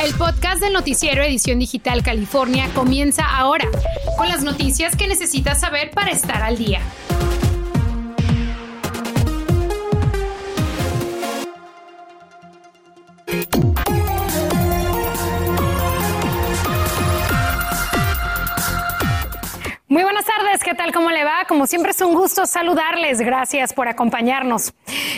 El podcast del noticiero Edición Digital California comienza ahora, con las noticias que necesitas saber para estar al día. Muy buenas tardes, ¿qué tal? ¿Cómo le va? Como siempre es un gusto saludarles, gracias por acompañarnos.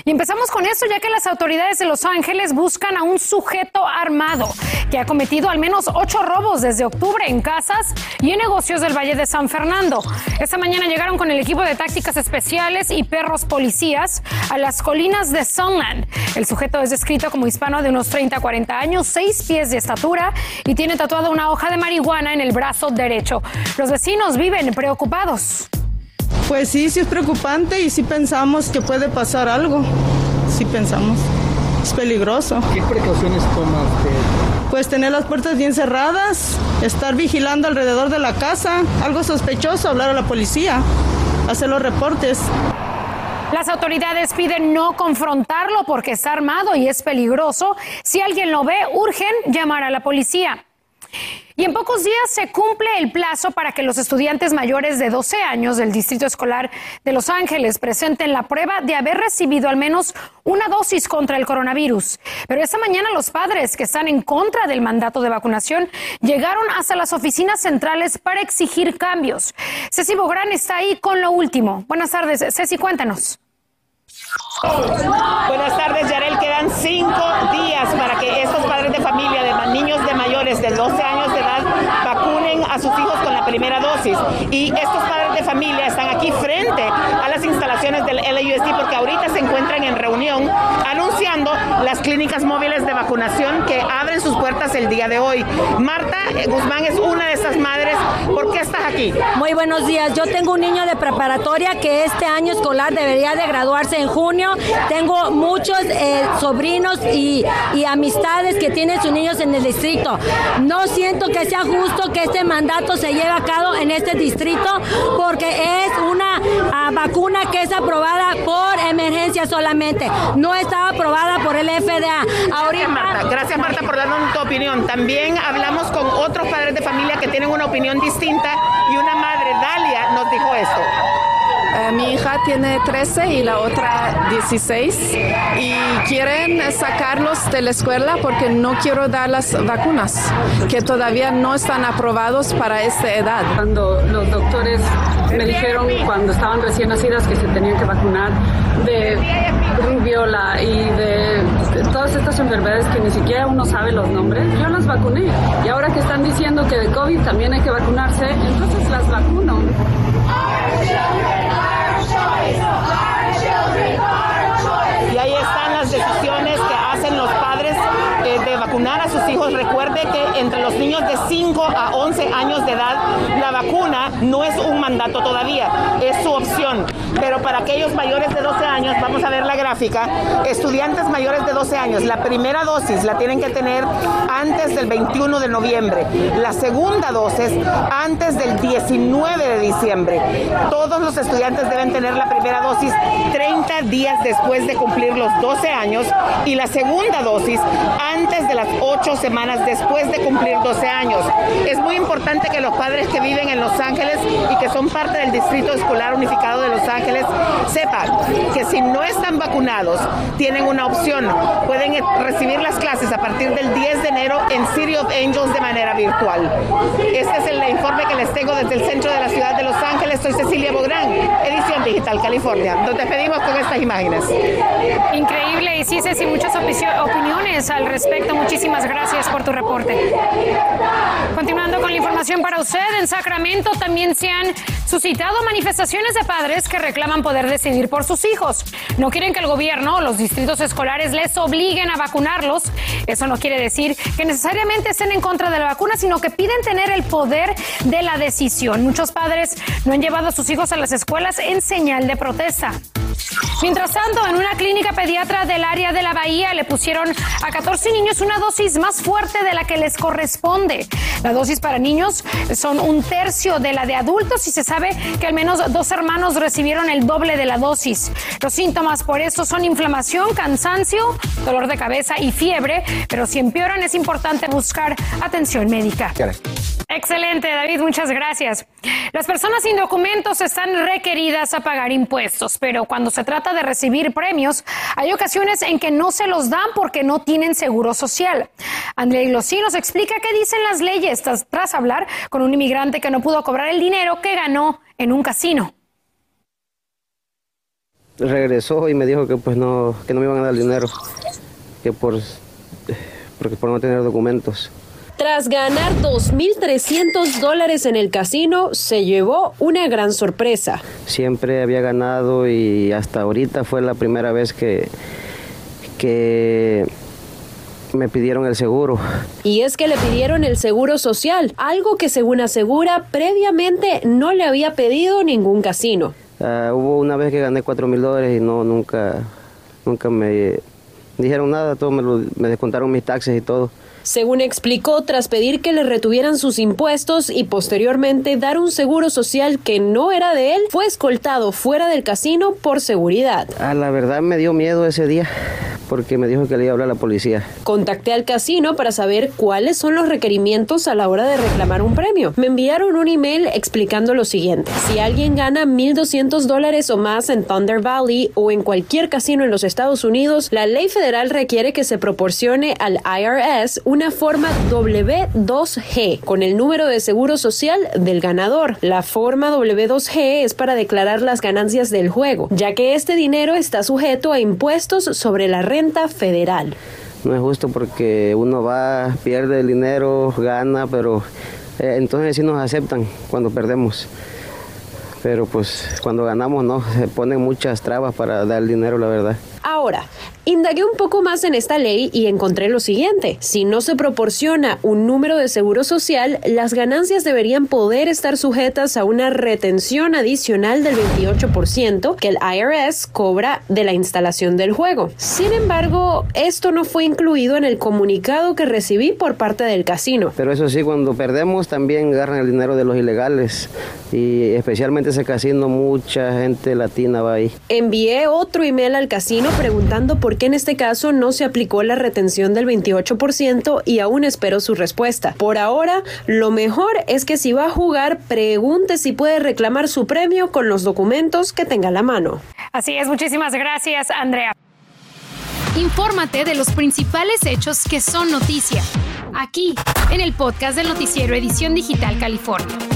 Y empezamos con esto ya que las autoridades de Los Ángeles buscan a un sujeto armado que ha cometido al menos ocho robos desde octubre en casas y en negocios del Valle de San Fernando. Esta mañana llegaron con el equipo de tácticas especiales y perros policías a las colinas de Sunland. El sujeto es descrito como hispano de unos 30 a 40 años, seis pies de estatura y tiene tatuada una hoja de marihuana en el brazo derecho. Los vecinos viven preocupados. Pues sí, sí es preocupante y sí pensamos que puede pasar algo. Sí pensamos. Es peligroso. ¿Qué precauciones toma usted? Pues tener las puertas bien cerradas, estar vigilando alrededor de la casa, algo sospechoso, hablar a la policía, hacer los reportes. Las autoridades piden no confrontarlo porque está armado y es peligroso. Si alguien lo ve, urgen llamar a la policía. Y en pocos días se cumple el plazo para que los estudiantes mayores de 12 años del Distrito Escolar de Los Ángeles presenten la prueba de haber recibido al menos una dosis contra el coronavirus. Pero esta mañana los padres que están en contra del mandato de vacunación llegaron hasta las oficinas centrales para exigir cambios. Ceci Bográn está ahí con lo último. Buenas tardes, Ceci, cuéntanos. Buenas tardes, Yarel. Quedan cinco días para que estos padres de familia de niños de mayores de 12 años a sus hijos con la primera dosis. Y estos de familia están aquí frente a las instalaciones del LAUSD porque ahorita se encuentran en reunión anunciando las clínicas móviles de vacunación que abren sus puertas el día de hoy. Marta Guzmán es una de estas madres. ¿Por qué estás aquí? Muy buenos días. Yo tengo un niño de preparatoria que este año escolar debería de graduarse en junio. Tengo muchos eh, sobrinos y, y amistades que tienen sus niños en el distrito. No siento que sea justo que este mandato se lleve a cabo en este distrito porque es una ah, vacuna que es aprobada por emergencia solamente. No estaba aprobada por el FDA. Gracias, Marta. Gracias, Marta, por darnos tu opinión. También hablamos con otros padres de familia que tienen una opinión distinta y una madre, Dalia, nos dijo esto. Eh, mi hija tiene 13 y la otra 16 y quieren sacarlos de la escuela porque no quiero dar las vacunas que todavía no están aprobados para esta edad. Cuando los doctores me dijeron cuando estaban recién nacidas que se tenían que vacunar de rubiola y de todas estas enfermedades que ni siquiera uno sabe los nombres, yo las vacuné. Y ahora que están diciendo que de COVID también hay que vacunarse, entonces las vacuno. Niños de 5 a 11 años de edad, vacuna no es un mandato todavía, es su opción. Pero para aquellos mayores de 12 años, vamos a ver la gráfica, estudiantes mayores de 12 años, la primera dosis la tienen que tener antes del 21 de noviembre, la segunda dosis antes del 19 de diciembre. Todos los estudiantes deben tener la primera dosis 30 días después de cumplir los 12 años y la segunda dosis antes de las 8 semanas después de cumplir 12 años. Es muy importante que los padres que viven en Los Ángeles y que son parte del Distrito Escolar Unificado de Los Ángeles sepan que si no están vacunados, tienen una opción. Pueden recibir las clases a partir del 10 de enero en City of Angels de manera virtual. Este es el informe que les tengo desde el centro de la ciudad de Los Ángeles. Soy Cecilia Bográn, Edición Digital California. Nos despedimos con estas imágenes. Increíble, y sí, Ceci, muchas opiniones al respecto. Muchísimas gracias por tu reporte. Continuando con la información para usted, en Sacramento también se han suscitado manifestaciones de padres que reclaman poder decidir por sus hijos. No quieren que el gobierno o los distritos escolares les obliguen a vacunarlos. Eso no quiere decir que necesariamente estén en contra de la vacuna, sino que piden tener el poder de la decisión. Muchos padres no han llevado a sus hijos a las escuelas en señal de protesta. Mientras tanto, en una clínica pediatra del área de la Bahía le pusieron a 14 niños una dosis más fuerte de la que les corresponde. La dosis para niños son un tercio de la de adultos y se sabe que al menos dos hermanos recibieron el doble de la dosis. Los síntomas por eso son inflamación, cansancio, dolor de cabeza y fiebre, pero si empeoran es importante buscar atención médica. Excelente, David, muchas gracias. Las personas sin documentos están requeridas a pagar impuestos, pero cuando se trata de recibir premios, hay ocasiones en que no se los dan porque no tienen seguro social. André Iglosí nos explica qué dicen las leyes tras, hablar con un inmigrante que no pudo cobrar el dinero que ganó en un casino. Regresó y me dijo que pues no, que no me iban a dar dinero, que por, porque por no tener documentos. Tras ganar 2.300 dólares en el casino, se llevó una gran sorpresa. Siempre había ganado y hasta ahorita fue la primera vez que, que me pidieron el seguro. Y es que le pidieron el seguro social, algo que según asegura previamente no le había pedido ningún casino. Uh, hubo una vez que gané 4 mil dólares y no, nunca, nunca me dijeron nada, todo me, lo, me descontaron mis taxes y todo. Según explicó, tras pedir que le retuvieran sus impuestos y posteriormente dar un seguro social que no era de él, fue escoltado fuera del casino por seguridad. Ah, la verdad me dio miedo ese día porque me dijo que le iba a hablar a la policía. Contacté al casino para saber cuáles son los requerimientos a la hora de reclamar un premio. Me enviaron un email explicando lo siguiente. Si alguien gana 1.200 dólares o más en Thunder Valley o en cualquier casino en los Estados Unidos, la ley federal requiere que se proporcione al IRS una forma W2G con el número de seguro social del ganador. La forma W2G es para declarar las ganancias del juego, ya que este dinero está sujeto a impuestos sobre la renta federal. No es justo porque uno va, pierde el dinero, gana, pero eh, entonces sí nos aceptan cuando perdemos. Pero pues cuando ganamos no, se ponen muchas trabas para dar el dinero, la verdad. Ahora, indagué un poco más en esta ley y encontré lo siguiente. Si no se proporciona un número de seguro social, las ganancias deberían poder estar sujetas a una retención adicional del 28% que el IRS cobra de la instalación del juego. Sin embargo, esto no fue incluido en el comunicado que recibí por parte del casino. Pero eso sí, cuando perdemos también agarran el dinero de los ilegales y especialmente ese casino, mucha gente latina va ahí. Envié otro email al casino preguntando por qué en este caso no se aplicó la retención del 28% y aún espero su respuesta. Por ahora, lo mejor es que si va a jugar, pregunte si puede reclamar su premio con los documentos que tenga a la mano. Así es, muchísimas gracias, Andrea. Infórmate de los principales hechos que son noticia, aquí, en el podcast del noticiero Edición Digital California.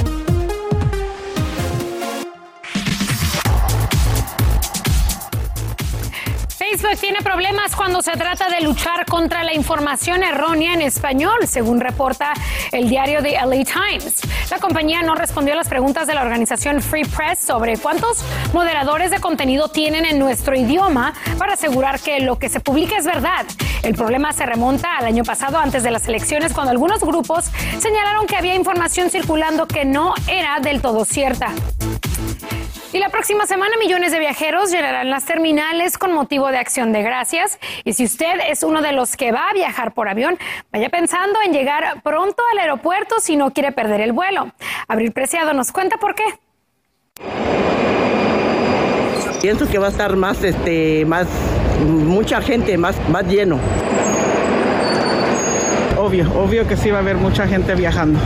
Facebook tiene problemas cuando se trata de luchar contra la información errónea en español, según reporta el diario The LA Times. La compañía no respondió a las preguntas de la organización Free Press sobre cuántos moderadores de contenido tienen en nuestro idioma para asegurar que lo que se publica es verdad. El problema se remonta al año pasado, antes de las elecciones, cuando algunos grupos señalaron que había información circulando que no era del todo cierta. Y la próxima semana millones de viajeros llenarán las terminales con motivo de acción de gracias. Y si usted es uno de los que va a viajar por avión, vaya pensando en llegar pronto al aeropuerto si no quiere perder el vuelo. Abril Preciado nos cuenta por qué. Pienso que va a estar más, este, más, mucha gente, más, más lleno. Obvio, obvio que sí va a haber mucha gente viajando.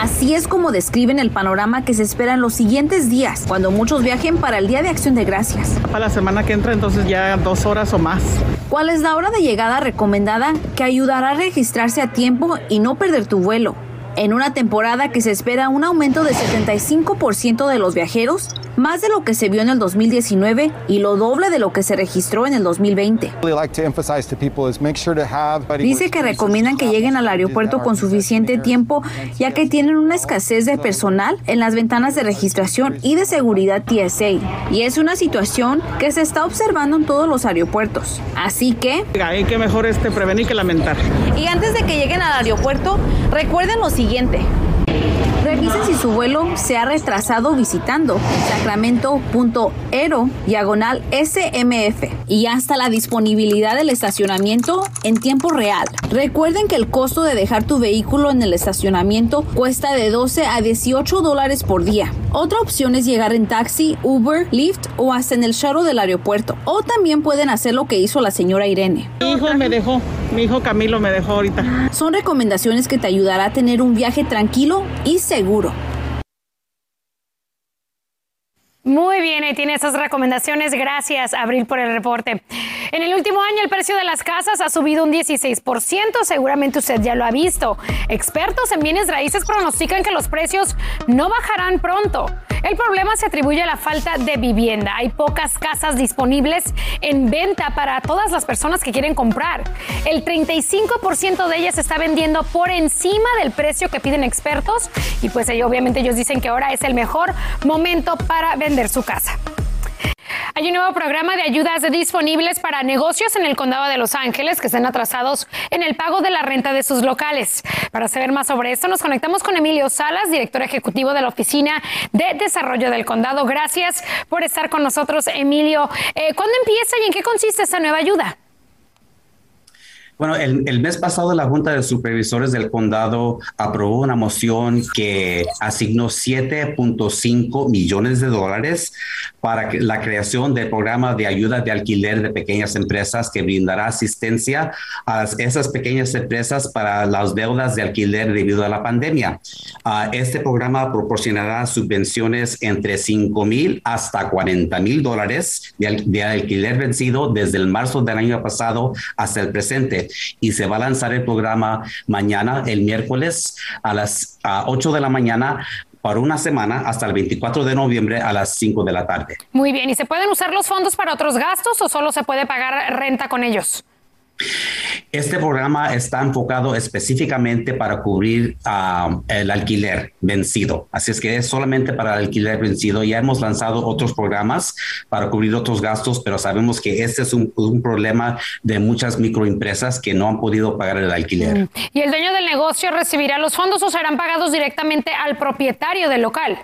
Así es como describen el panorama que se espera en los siguientes días, cuando muchos viajen para el Día de Acción de Gracias. Para la semana que entra, entonces ya dos horas o más. ¿Cuál es la hora de llegada recomendada que ayudará a registrarse a tiempo y no perder tu vuelo? En una temporada que se espera un aumento de 75% de los viajeros, más de lo que se vio en el 2019 y lo doble de lo que se registró en el 2020. Dice que recomiendan que lleguen al aeropuerto con suficiente tiempo ya que tienen una escasez de personal en las ventanas de registración y de seguridad TSA. Y es una situación que se está observando en todos los aeropuertos. Así que... Hay que mejor este prevenir que lamentar. Y antes de que lleguen al aeropuerto, recuerden lo siguiente. Revisen si su vuelo se ha retrasado visitando sacramento.ero diagonal SMF y hasta la disponibilidad del estacionamiento en tiempo real. Recuerden que el costo de dejar tu vehículo en el estacionamiento cuesta de 12 a 18 dólares por día. Otra opción es llegar en taxi, Uber, Lyft o hasta en el shuttle del aeropuerto. O también pueden hacer lo que hizo la señora Irene. Mi hijo me dejó, mi hijo Camilo me dejó ahorita. Son recomendaciones que te ayudará a tener un viaje tranquilo y seguro. Muy bien, ahí tiene esas recomendaciones. Gracias, Abril, por el reporte. En el último año, el precio de las casas ha subido un 16%. Seguramente usted ya lo ha visto. Expertos en bienes raíces pronostican que los precios no bajarán pronto. El problema se atribuye a la falta de vivienda. Hay pocas casas disponibles en venta para todas las personas que quieren comprar. El 35% de ellas está vendiendo por encima del precio que piden expertos y pues obviamente ellos dicen que ahora es el mejor momento para vender su casa. Hay un nuevo programa de ayudas disponibles para negocios en el condado de Los Ángeles que estén atrasados en el pago de la renta de sus locales. Para saber más sobre esto, nos conectamos con Emilio Salas, director ejecutivo de la Oficina de Desarrollo del Condado. Gracias por estar con nosotros, Emilio. Eh, ¿Cuándo empieza y en qué consiste esta nueva ayuda? Bueno, el, mes pasado la Junta de Supervisores del Condado aprobó una moción que asignó 7.5 millones de dólares para la creación del programa de ayuda de alquiler de pequeñas empresas que brindará asistencia a esas pequeñas empresas para las deudas de alquiler debido a la pandemia. Ah, este programa proporcionará subvenciones entre 5 mil hasta 40 mil dólares de, de alquiler vencido desde el marzo del año pasado hasta el presente y se va a lanzar el programa mañana, el miércoles a las 8 de la mañana para una semana hasta el 24 de noviembre a las 5 de la tarde. Muy bien, ¿y se pueden usar los fondos para otros gastos o solo se puede pagar renta con ellos? Este programa está enfocado específicamente para cubrir ah, el alquiler vencido. Así es que es solamente para el alquiler vencido. Ya hemos lanzado otros programas para cubrir otros gastos, pero sabemos que este es un, problema de muchas microempresas que no han podido pagar el alquiler. ¿Y el dueño del negocio recibirá los fondos o serán pagados directamente al propietario del local?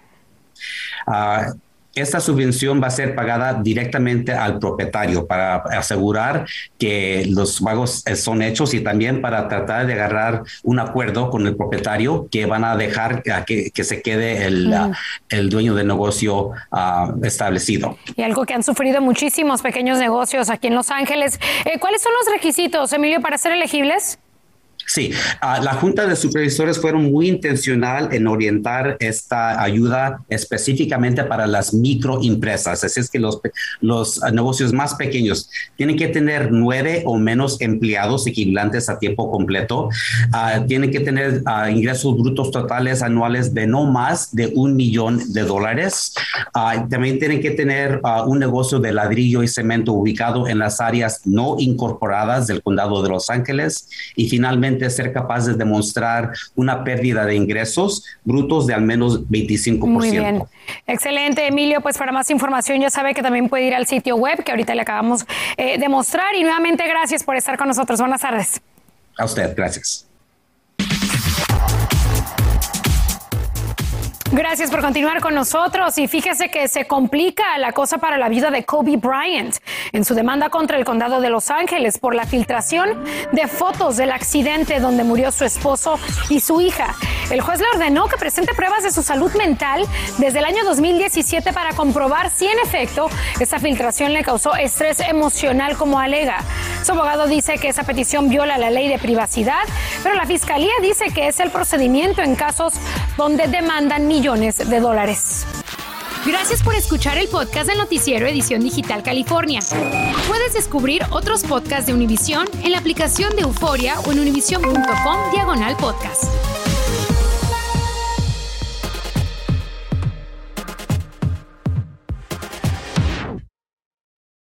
Uh, esta subvención va a ser pagada directamente al propietario para asegurar que los pagos son hechos y también para tratar de agarrar un acuerdo con el propietario que van a dejar que, se quede el, el, dueño del negocio ah, establecido. Y algo que han sufrido muchísimos pequeños negocios aquí en Los Ángeles. Eh, ¿Cuáles son los requisitos, Emilio, para ser elegibles? Sí, uh, la Junta de Supervisores fueron muy intencional en orientar esta ayuda específicamente para las microempresas. Así es que los, los negocios más pequeños tienen que tener nueve o menos empleados equivalentes a tiempo completo. Uh, tienen que tener uh, ingresos brutos totales anuales de no más de un millón de dólares. también tienen que tener un negocio de ladrillo y cemento ubicado en las áreas no incorporadas del condado de Los Ángeles. Y finalmente, ser capaz de demostrar una pérdida de ingresos brutos de al menos 25%. Muy bien. Excelente, Emilio. Pues para más información ya sabe que también puede ir al sitio web que ahorita le acabamos eh, de mostrar. Y nuevamente gracias por estar con nosotros. Buenas tardes. A usted, gracias. Gracias por continuar con nosotros y fíjese que se complica la cosa para la vida de Kobe Bryant en su demanda contra el condado de Los Ángeles por la filtración de fotos del accidente donde murió su esposo y su hija. El juez le ordenó que presente pruebas de su salud mental desde el año 2017 para comprobar si en efecto esa filtración le causó estrés emocional como alega. Su abogado dice que esa petición viola la ley de privacidad, pero la fiscalía dice que es el procedimiento en casos donde demandan millones de dólares. Gracias por escuchar el podcast del noticiero Edición Digital California. Puedes descubrir otros podcasts de Univision en la aplicación de Euforia o en univision.com diagonal podcast.